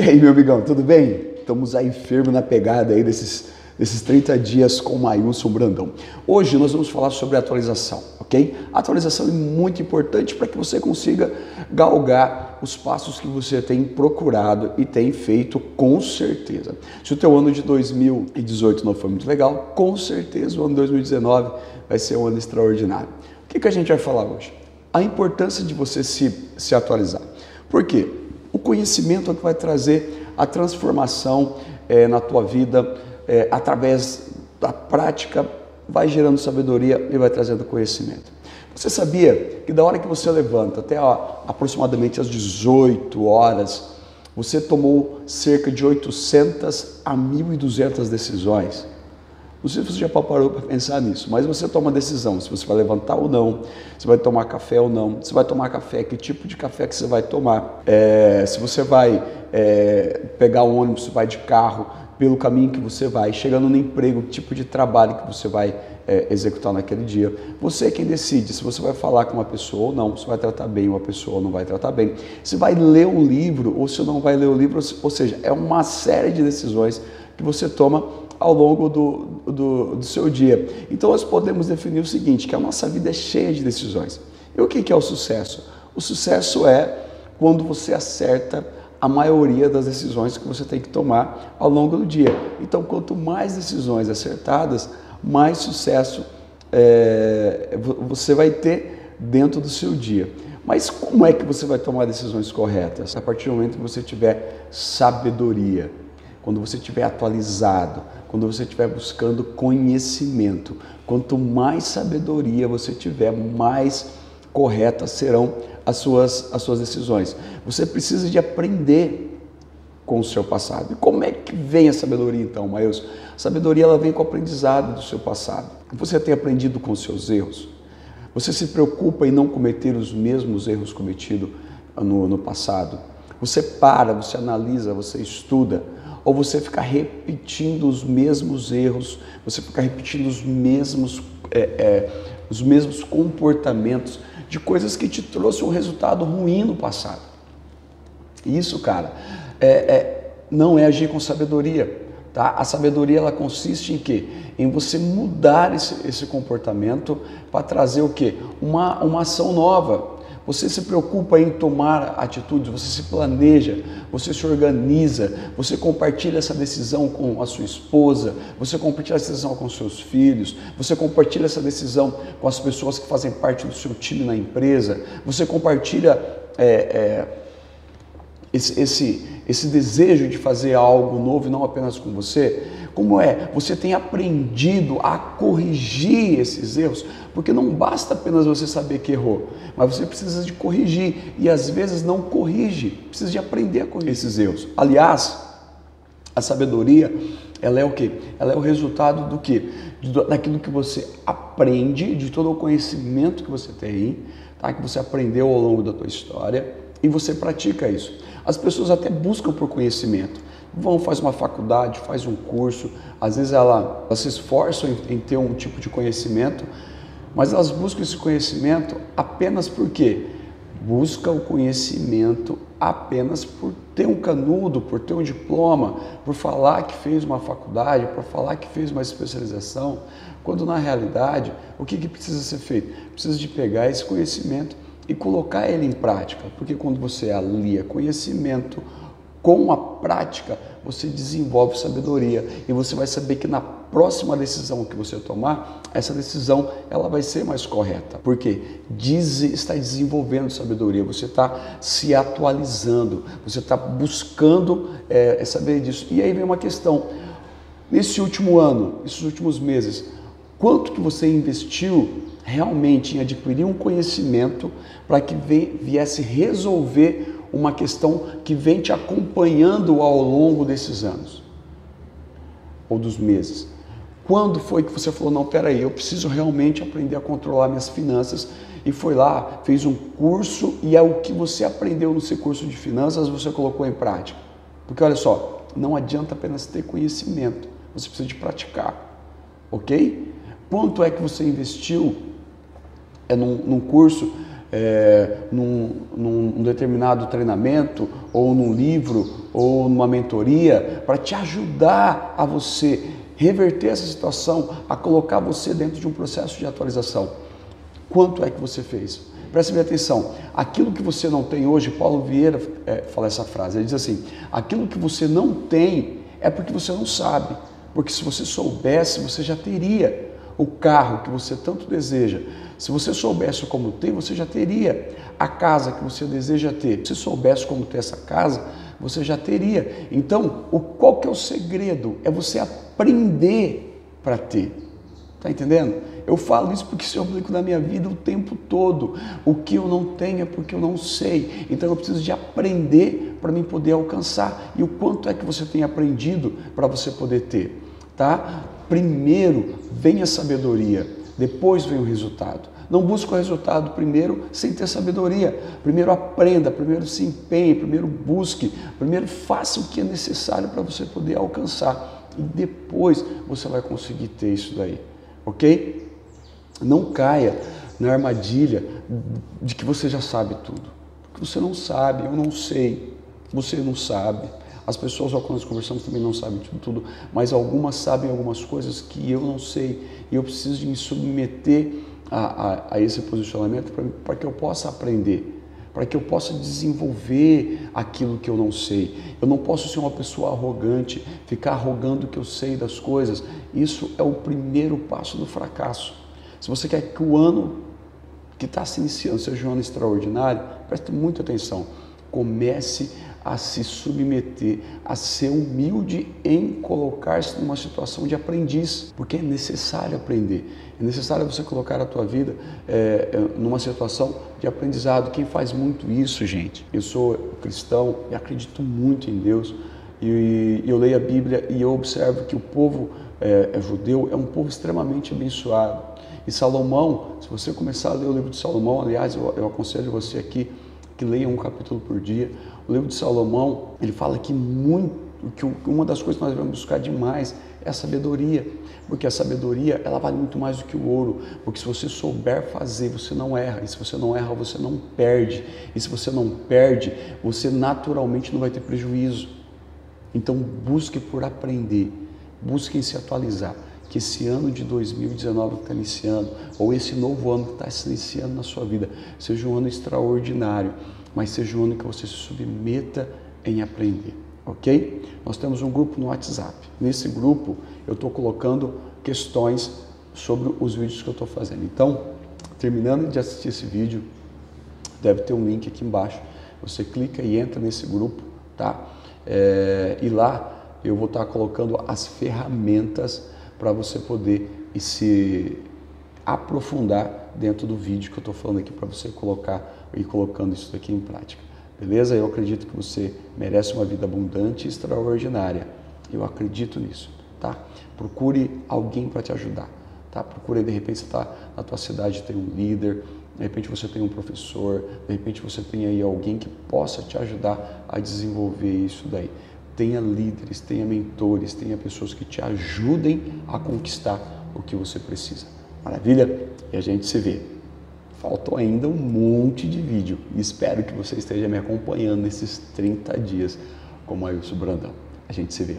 E aí, meu amigão, tudo bem? Estamos aí firme na pegada aí desses, desses 30 dias com o Mailson Brandão. Hoje nós vamos falar sobre atualização, ok? Atualização é muito importante para que você consiga galgar os passos que você tem procurado e tem feito com certeza. Se o teu ano de 2018 não foi muito legal, com certeza o ano de 2019 vai ser um ano extraordinário. O que, que a gente vai falar hoje? A importância de você se, se atualizar. Por quê? O conhecimento é que vai trazer a transformação é, na tua vida é, através da prática, vai gerando sabedoria e vai trazendo conhecimento. Você sabia que da hora que você levanta até ó, aproximadamente às 18 horas, você tomou cerca de 800 a 1.200 decisões? Não sei se você já parou para pensar nisso, mas você toma decisão se você vai levantar ou não, se vai tomar café ou não, se vai tomar café, que tipo de café que você vai tomar, é, se você vai é, pegar o ônibus, se vai de carro, pelo caminho que você vai, chegando no emprego, tipo de trabalho que você vai é, executar naquele dia. Você é quem decide se você vai falar com uma pessoa ou não, se vai tratar bem uma pessoa ou não vai tratar bem, se vai ler um livro ou se não vai ler o livro, ou seja, é uma série de decisões que você toma ao longo do, do, do, seu dia. Então nós podemos definir o seguinte, que a nossa vida é cheia de decisões. E o que é o sucesso? O sucesso é quando você acerta a maioria das decisões que você tem que tomar ao longo do dia. Então, quanto mais decisões acertadas, mais sucesso é, você vai ter dentro do seu dia. Mas como é que você vai tomar decisões corretas? A partir do momento que você tiver sabedoria, quando você estiver atualizado, quando você estiver buscando conhecimento. Quanto mais sabedoria você tiver, mais corretas serão as suas, as suas decisões. Você precisa de aprender com o seu passado. E como é que vem a sabedoria então, Maílson? A sabedoria ela vem com o aprendizado do seu passado. Você tem aprendido com os seus erros? Você se preocupa em não cometer os mesmos erros cometidos no, no passado? Você para, você analisa, você estuda, ou você ficar repetindo os mesmos erros, você ficar repetindo os mesmos, é, é, os mesmos comportamentos de coisas que te trouxe um resultado ruim no passado. Isso, cara, é, é, não é agir com sabedoria. Tá? A sabedoria ela consiste em quê? Em você mudar esse, esse comportamento para trazer o quê? Uma, uma ação nova. Você se preocupa em tomar atitudes, você se planeja, você se organiza, você compartilha essa decisão com a sua esposa, você compartilha essa decisão com seus filhos, você compartilha essa decisão com as pessoas que fazem parte do seu time na empresa, você compartilha é, é, esse, esse, esse desejo de fazer algo novo e não apenas com você. Como é? Você tem aprendido a corrigir esses erros, porque não basta apenas você saber que errou, mas você precisa de corrigir e às vezes não corrige, precisa de aprender a corrigir esses erros. Aliás, a sabedoria, ela é o que? Ela é o resultado do que? Daquilo que você aprende, de todo o conhecimento que você tem, tá? que você aprendeu ao longo da tua história e você pratica isso. As pessoas até buscam por conhecimento, vão, faz uma faculdade, faz um curso, às vezes ela, elas se esforçam em, em ter um tipo de conhecimento, mas elas buscam esse conhecimento apenas porque busca o conhecimento apenas por ter um canudo, por ter um diploma, por falar que fez uma faculdade, por falar que fez uma especialização, quando na realidade o que, que precisa ser feito? Precisa de pegar esse conhecimento e colocar ele em prática, porque quando você alia conhecimento com a prática, você desenvolve sabedoria e você vai saber que na próxima decisão que você tomar, essa decisão ela vai ser mais correta, porque diz, está desenvolvendo sabedoria, você está se atualizando, você está buscando é, saber disso. E aí vem uma questão: nesse último ano, nesses últimos meses, quanto que você investiu realmente em adquirir um conhecimento para que viesse resolver uma questão que vem te acompanhando ao longo desses anos ou dos meses. Quando foi que você falou, não, peraí, eu preciso realmente aprender a controlar minhas finanças e foi lá, fez um curso e é o que você aprendeu no seu curso de finanças você colocou em prática? Porque olha só, não adianta apenas ter conhecimento, você precisa de praticar, ok? Quanto é que você investiu é, num, num curso é, num, num, determinado treinamento, ou num livro, ou numa mentoria, para te ajudar a você reverter essa situação, a colocar você dentro de um processo de atualização. Quanto é que você fez? Preste bem atenção. Aquilo que você não tem hoje, Paulo Vieira é, fala essa frase. Ele diz assim: aquilo que você não tem é porque você não sabe. Porque se você soubesse, você já teria o carro que você tanto deseja. Se você soubesse como ter, você já teria a casa que você deseja ter. Se soubesse como ter essa casa, você já teria. Então, o qual que é o segredo? É você aprender para ter. Tá entendendo? Eu falo isso porque isso eu aplico na minha vida o tempo todo. O que eu não tenho é porque eu não sei. Então eu preciso de aprender para mim poder alcançar. E o quanto é que você tem aprendido para você poder ter, tá? Primeiro vem a sabedoria, depois vem o resultado. Não busque o resultado primeiro sem ter sabedoria. Primeiro aprenda, primeiro se empenhe, primeiro busque, primeiro faça o que é necessário para você poder alcançar. E depois você vai conseguir ter isso daí. Ok? Não caia na armadilha de que você já sabe tudo. Porque você não sabe, eu não sei, você não sabe. As pessoas com quando nós conversamos também não sabem tudo, tudo, mas algumas sabem algumas coisas que eu não sei e eu preciso de me submeter a, a, a esse posicionamento para que eu possa aprender, para que eu possa desenvolver aquilo que eu não sei. Eu não posso ser uma pessoa arrogante, ficar arrogando que eu sei das coisas. Isso é o primeiro passo do fracasso. Se você quer que o ano que está se iniciando seja um ano extraordinário, preste muita atenção. Comece a se submeter, a ser humilde em colocar-se numa situação de aprendiz, porque é necessário aprender. É necessário você colocar a tua vida é, numa situação de aprendizado. Quem faz muito isso, gente? Eu sou cristão e acredito muito em Deus. E, e eu leio a Bíblia e eu observo que o povo é, é judeu é um povo extremamente abençoado. E Salomão, se você começar a ler o livro de Salomão, aliás, eu, eu aconselho você aqui que leia um capítulo por dia. O livro de Salomão, ele fala que muito, que uma das coisas que nós devemos buscar demais é a sabedoria, porque a sabedoria ela vale muito mais do que o ouro, porque se você souber fazer, você não erra, e se você não erra, você não perde, e se você não perde, você naturalmente não vai ter prejuízo. Então busque por aprender, busque em se atualizar que esse ano de 2019 que está iniciando, ou esse novo ano que está se iniciando na sua vida, seja um ano extraordinário, mas seja um ano que você se submeta em aprender, ok? Nós temos um grupo no WhatsApp. Nesse grupo eu estou colocando questões sobre os vídeos que eu estou fazendo. Então, terminando de assistir esse vídeo, deve ter um link aqui embaixo. Você clica e entra nesse grupo, tá? É, e lá eu vou estar colocando as ferramentas para você poder se aprofundar dentro do vídeo que eu estou falando aqui para você colocar e colocando isso daqui em prática. Beleza? Eu acredito que você merece uma vida abundante e extraordinária. Eu acredito nisso, tá? Procure alguém para te ajudar, tá? Procure, de repente, você está na tua cidade, tem um líder, de repente você tem um professor, de repente você tem aí alguém que possa te ajudar a desenvolver isso daí tenha líderes, tenha mentores, tenha pessoas que te ajudem a conquistar o que você precisa. Maravilha? E a gente se vê. Faltou ainda um monte de vídeo espero que você esteja me acompanhando nesses 30 dias como Ailson Brandão. A gente se vê.